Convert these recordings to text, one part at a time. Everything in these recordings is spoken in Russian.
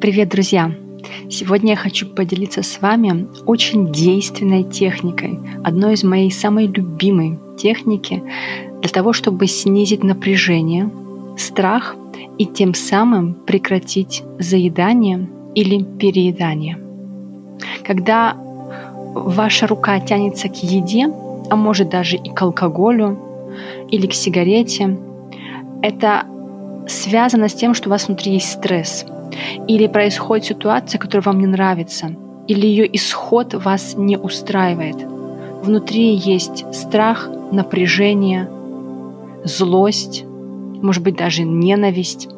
Привет, друзья! Сегодня я хочу поделиться с вами очень действенной техникой, одной из моей самой любимой техники для того, чтобы снизить напряжение, страх и тем самым прекратить заедание или переедание. Когда ваша рука тянется к еде, а может даже и к алкоголю или к сигарете, это связано с тем, что у вас внутри есть стресс – или происходит ситуация, которая вам не нравится, или ее исход вас не устраивает. Внутри есть страх, напряжение, злость, может быть даже ненависть.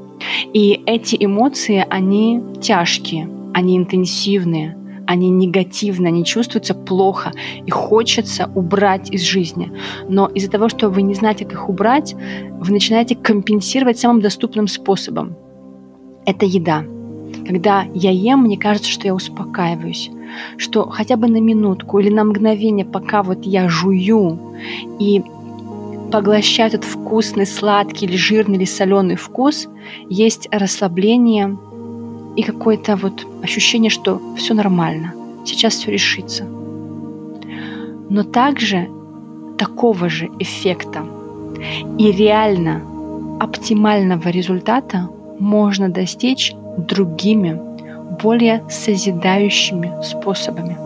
И эти эмоции, они тяжкие, они интенсивные, они негативны, они чувствуются плохо, и хочется убрать из жизни. Но из-за того, что вы не знаете, как их убрать, вы начинаете компенсировать самым доступным способом – это еда. Когда я ем, мне кажется, что я успокаиваюсь, что хотя бы на минутку или на мгновение, пока вот я жую и поглощаю этот вкусный, сладкий или жирный или соленый вкус, есть расслабление и какое-то вот ощущение, что все нормально, сейчас все решится. Но также такого же эффекта и реально оптимального результата можно достичь другими, более созидающими способами.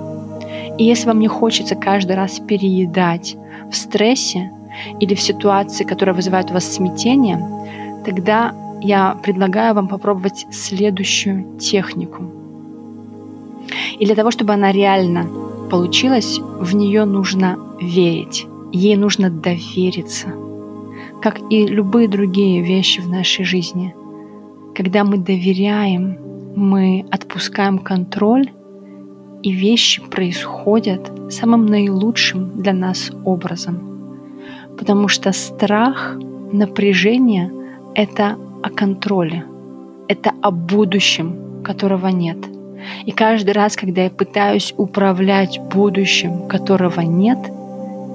И если вам не хочется каждый раз переедать в стрессе или в ситуации, которая вызывает у вас смятение, тогда я предлагаю вам попробовать следующую технику. И для того, чтобы она реально получилась, в нее нужно верить, ей нужно довериться, как и любые другие вещи в нашей жизни – когда мы доверяем, мы отпускаем контроль, и вещи происходят самым наилучшим для нас образом. Потому что страх, напряжение — это о контроле, это о будущем, которого нет. И каждый раз, когда я пытаюсь управлять будущим, которого нет,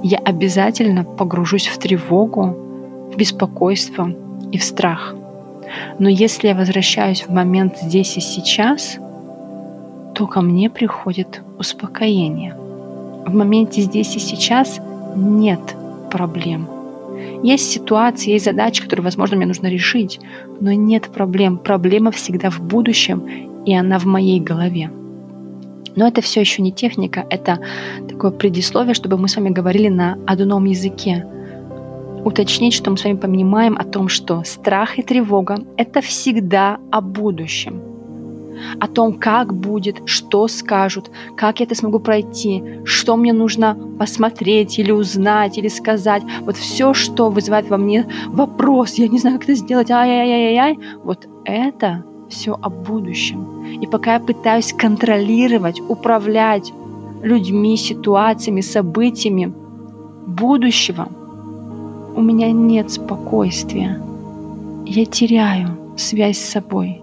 я обязательно погружусь в тревогу, в беспокойство и в страх. Но если я возвращаюсь в момент здесь и сейчас, то ко мне приходит успокоение. В моменте здесь и сейчас нет проблем. Есть ситуации, есть задачи, которые, возможно, мне нужно решить, но нет проблем. Проблема всегда в будущем, и она в моей голове. Но это все еще не техника, это такое предисловие, чтобы мы с вами говорили на одном языке, уточнить, что мы с вами понимаем о том, что страх и тревога — это всегда о будущем. О том, как будет, что скажут, как я это смогу пройти, что мне нужно посмотреть или узнать, или сказать. Вот все, что вызывает во мне вопрос, я не знаю, как это сделать, ай-яй-яй-яй, вот это все о будущем. И пока я пытаюсь контролировать, управлять людьми, ситуациями, событиями будущего — у меня нет спокойствия. Я теряю связь с собой.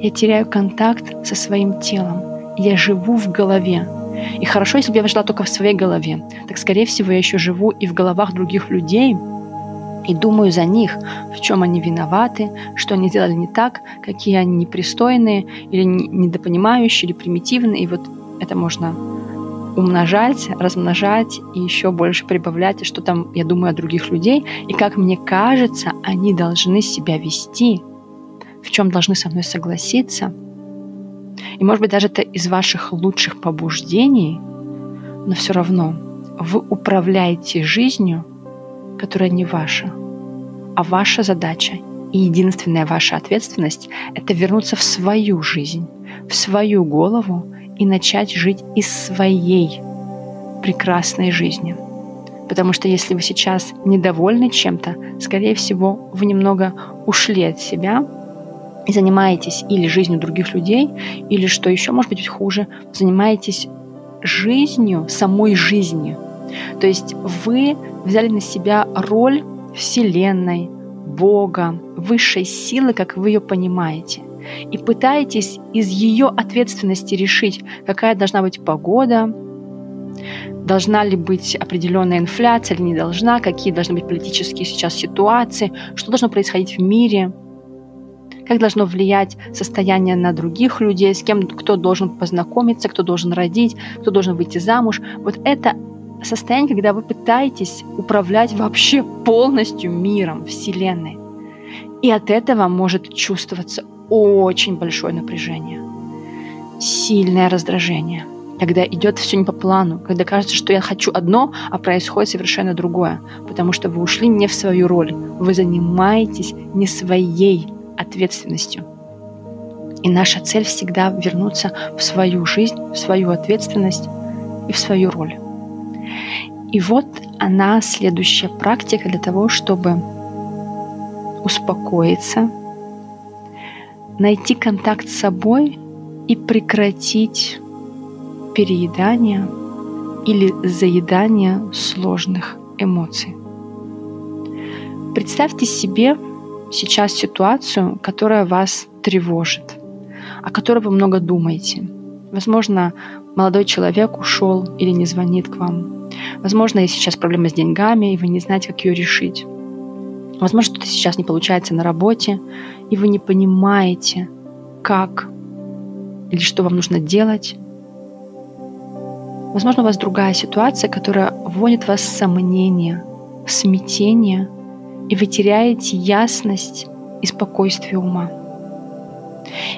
Я теряю контакт со своим телом. Я живу в голове. И хорошо, если бы я жила только в своей голове. Так, скорее всего, я еще живу и в головах других людей, и думаю за них, в чем они виноваты, что они сделали не так, какие они непристойные, или недопонимающие, или примитивные. И вот это можно умножать, размножать и еще больше прибавлять, и что там я думаю о других людей, и как мне кажется, они должны себя вести, в чем должны со мной согласиться. И может быть даже это из ваших лучших побуждений, но все равно вы управляете жизнью, которая не ваша, а ваша задача и единственная ваша ответственность — это вернуться в свою жизнь, в свою голову и начать жить из своей прекрасной жизни. Потому что если вы сейчас недовольны чем-то, скорее всего, вы немного ушли от себя и занимаетесь или жизнью других людей, или, что еще может быть хуже, занимаетесь жизнью, самой жизнью. То есть вы взяли на себя роль Вселенной, Бога, высшей силы, как вы ее понимаете – и пытаетесь из ее ответственности решить, какая должна быть погода, должна ли быть определенная инфляция или не должна, какие должны быть политические сейчас ситуации, что должно происходить в мире. как должно влиять состояние на других людей, с кем кто должен познакомиться, кто должен родить, кто должен выйти замуж. Вот это состояние, когда вы пытаетесь управлять вообще полностью миром, Вселенной. И от этого может чувствоваться очень большое напряжение, сильное раздражение, когда идет все не по плану, когда кажется, что я хочу одно, а происходит совершенно другое, потому что вы ушли не в свою роль, вы занимаетесь не своей ответственностью. И наша цель всегда вернуться в свою жизнь, в свою ответственность и в свою роль. И вот она следующая практика для того, чтобы успокоиться, найти контакт с собой и прекратить переедание или заедание сложных эмоций. Представьте себе сейчас ситуацию, которая вас тревожит, о которой вы много думаете. Возможно, молодой человек ушел или не звонит к вам. Возможно, есть сейчас проблема с деньгами, и вы не знаете, как ее решить. Возможно, что-то сейчас не получается на работе, и вы не понимаете, как или что вам нужно делать. Возможно, у вас другая ситуация, которая вводит вас в сомнение, в смятение, и вы теряете ясность и спокойствие ума.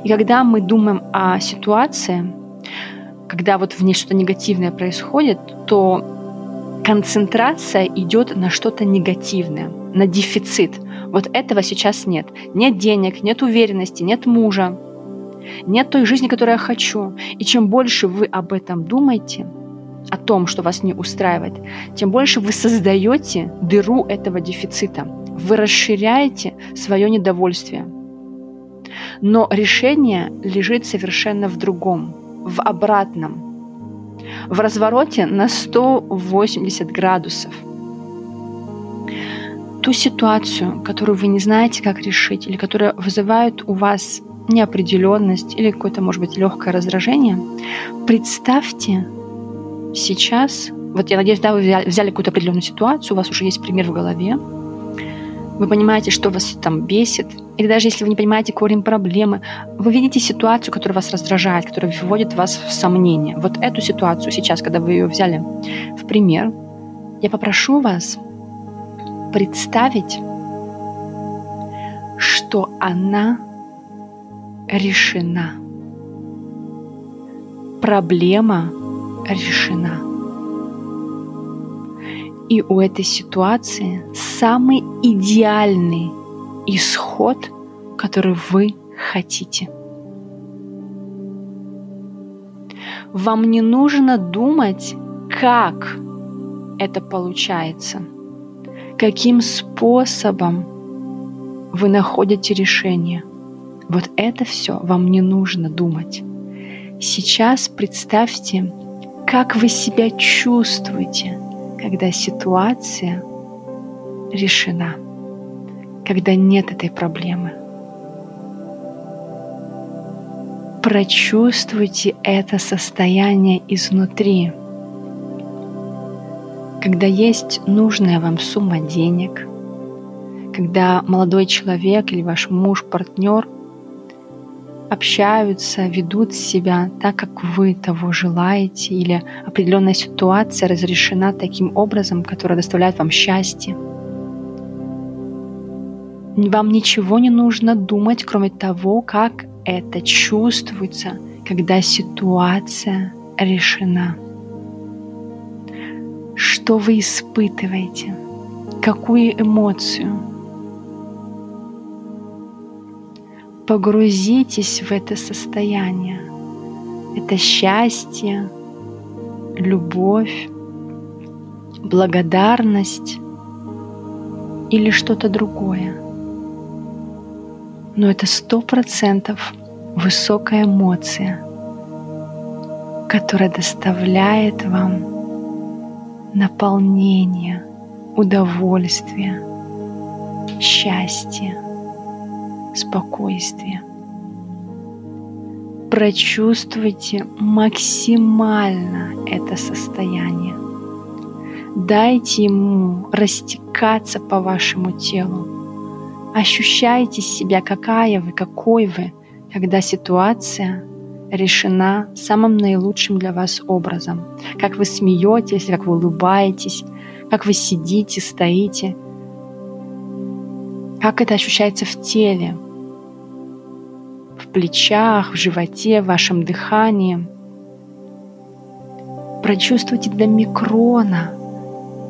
И когда мы думаем о ситуации, когда вот в ней что-то негативное происходит, то концентрация идет на что-то негативное, на дефицит. Вот этого сейчас нет. Нет денег, нет уверенности, нет мужа, нет той жизни, которую я хочу. И чем больше вы об этом думаете, о том, что вас не устраивает, тем больше вы создаете дыру этого дефицита. Вы расширяете свое недовольствие. Но решение лежит совершенно в другом, в обратном – в развороте на 180 градусов. Ту ситуацию, которую вы не знаете, как решить, или которая вызывает у вас неопределенность или какое-то, может быть, легкое раздражение, представьте сейчас, вот я надеюсь, да, вы взяли, какую-то определенную ситуацию, у вас уже есть пример в голове, вы понимаете, что вас там бесит, или даже если вы не понимаете корень проблемы, вы видите ситуацию, которая вас раздражает, которая вводит вас в сомнение. Вот эту ситуацию сейчас, когда вы ее взяли в пример, я попрошу вас представить, что она решена. Проблема решена. И у этой ситуации самый идеальный исход, который вы хотите. Вам не нужно думать, как это получается, каким способом вы находите решение. Вот это все вам не нужно думать. Сейчас представьте, как вы себя чувствуете, когда ситуация решена когда нет этой проблемы. Прочувствуйте это состояние изнутри. Когда есть нужная вам сумма денег, когда молодой человек или ваш муж, партнер общаются, ведут себя так, как вы того желаете, или определенная ситуация разрешена таким образом, которая доставляет вам счастье – вам ничего не нужно думать, кроме того, как это чувствуется, когда ситуация решена. Что вы испытываете? Какую эмоцию? Погрузитесь в это состояние. Это счастье, любовь, благодарность или что-то другое но это сто процентов высокая эмоция, которая доставляет вам наполнение, удовольствие, счастье, спокойствие. Прочувствуйте максимально это состояние. Дайте ему растекаться по вашему телу ощущаете себя, какая вы, какой вы, когда ситуация решена самым наилучшим для вас образом. Как вы смеетесь, как вы улыбаетесь, как вы сидите, стоите. Как это ощущается в теле, в плечах, в животе, в вашем дыхании. Прочувствуйте до микрона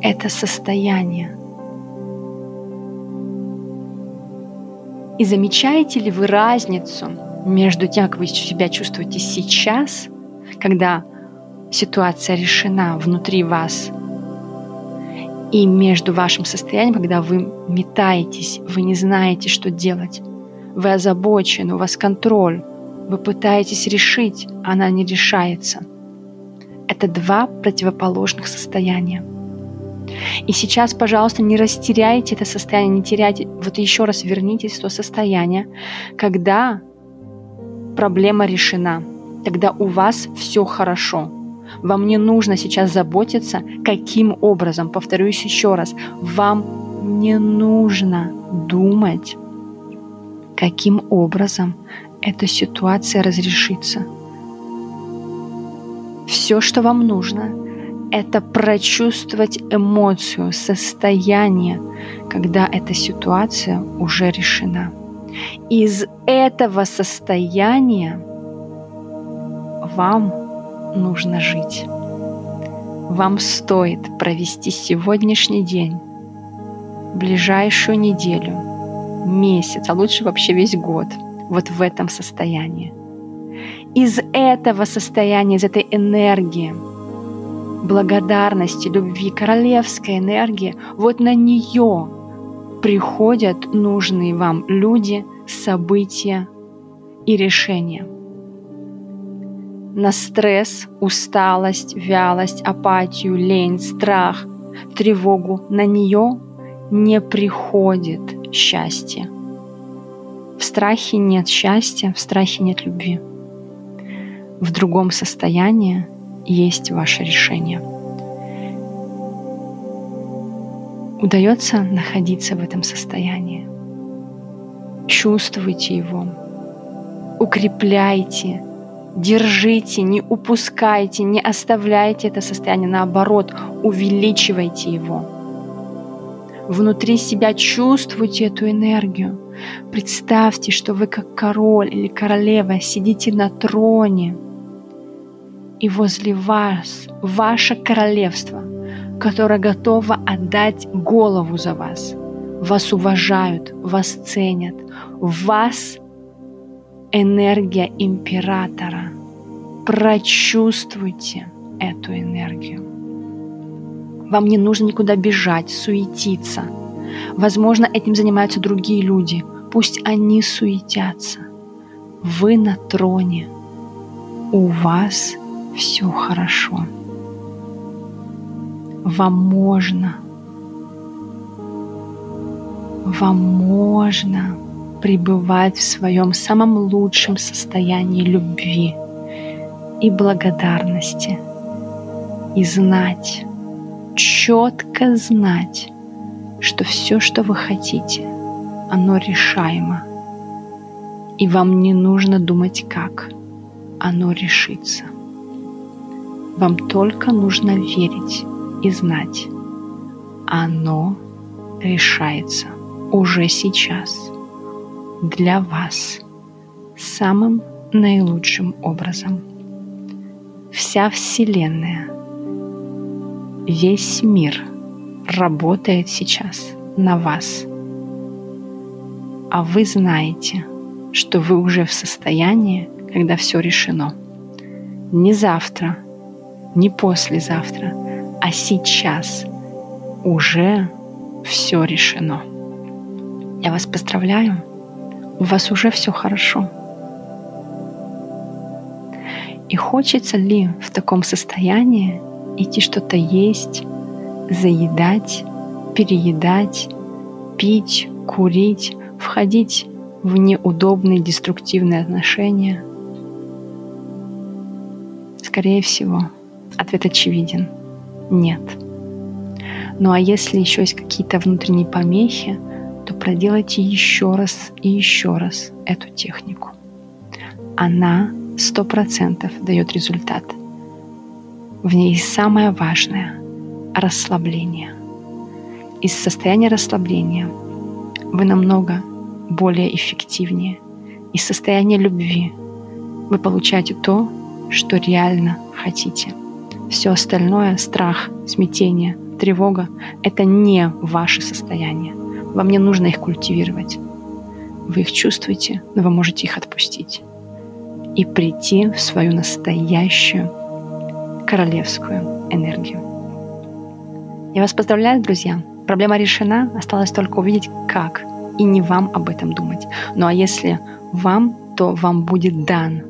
это состояние. И замечаете ли вы разницу между тем, как вы себя чувствуете сейчас, когда ситуация решена внутри вас, и между вашим состоянием, когда вы метаетесь, вы не знаете, что делать, вы озабочены, у вас контроль, вы пытаетесь решить, она не решается. Это два противоположных состояния. И сейчас, пожалуйста, не растеряйте это состояние, не теряйте. Вот еще раз вернитесь в то состояние, когда проблема решена, тогда у вас все хорошо. Вам не нужно сейчас заботиться, каким образом, повторюсь еще раз, вам не нужно думать, каким образом эта ситуация разрешится. Все, что вам нужно, это прочувствовать эмоцию, состояние, когда эта ситуация уже решена. Из этого состояния вам нужно жить. Вам стоит провести сегодняшний день, ближайшую неделю, месяц, а лучше вообще весь год вот в этом состоянии. Из этого состояния, из этой энергии, благодарности, любви, королевской энергии, вот на нее приходят нужные вам люди, события и решения. На стресс, усталость, вялость, апатию, лень, страх, тревогу на нее не приходит счастье. В страхе нет счастья, в страхе нет любви. В другом состоянии есть ваше решение. Удается находиться в этом состоянии. Чувствуйте его, укрепляйте, держите, не упускайте, не оставляйте это состояние, наоборот, увеличивайте его. Внутри себя чувствуйте эту энергию. Представьте, что вы как король или королева сидите на троне, и возле вас ваше королевство – которая готова отдать голову за вас. Вас уважают, вас ценят. В вас энергия императора. Прочувствуйте эту энергию. Вам не нужно никуда бежать, суетиться. Возможно, этим занимаются другие люди. Пусть они суетятся. Вы на троне. У вас все хорошо вам можно, вам можно пребывать в своем самом лучшем состоянии любви и благодарности и знать, четко знать, что все, что вы хотите, оно решаемо. И вам не нужно думать, как оно решится. Вам только нужно верить и знать, оно решается уже сейчас для вас самым наилучшим образом. Вся Вселенная, весь мир работает сейчас на вас. А вы знаете, что вы уже в состоянии, когда все решено. Не завтра, не послезавтра – а сейчас уже все решено. Я вас поздравляю, у вас уже все хорошо. И хочется ли в таком состоянии идти что-то есть, заедать, переедать, пить, курить, входить в неудобные деструктивные отношения? Скорее всего, ответ очевиден – нет. Ну а если еще есть какие-то внутренние помехи, то проделайте еще раз и еще раз эту технику. Она сто процентов дает результат. В ней самое важное – расслабление. Из состояния расслабления вы намного более эффективнее. Из состояния любви вы получаете то, что реально хотите. Все остальное – страх, смятение, тревога – это не ваше состояние. Вам не нужно их культивировать. Вы их чувствуете, но вы можете их отпустить и прийти в свою настоящую королевскую энергию. Я вас поздравляю, друзья. Проблема решена, осталось только увидеть, как, и не вам об этом думать. Ну а если вам, то вам будет дан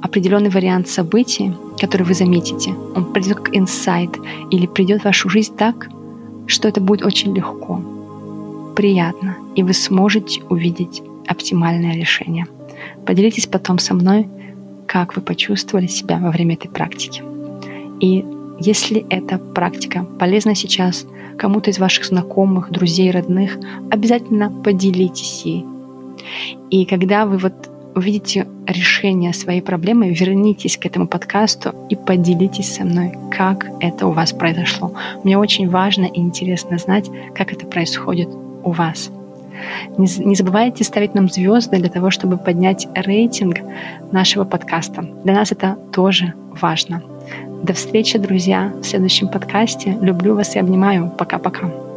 определенный вариант событий, который вы заметите. Он придет как инсайт или придет в вашу жизнь так, что это будет очень легко, приятно, и вы сможете увидеть оптимальное решение. Поделитесь потом со мной, как вы почувствовали себя во время этой практики. И если эта практика полезна сейчас кому-то из ваших знакомых, друзей, родных, обязательно поделитесь ей. И когда вы вот увидите решение своей проблемы, вернитесь к этому подкасту и поделитесь со мной, как это у вас произошло. Мне очень важно и интересно знать, как это происходит у вас. Не, забывайте ставить нам звезды для того, чтобы поднять рейтинг нашего подкаста. Для нас это тоже важно. До встречи, друзья, в следующем подкасте. Люблю вас и обнимаю. Пока-пока.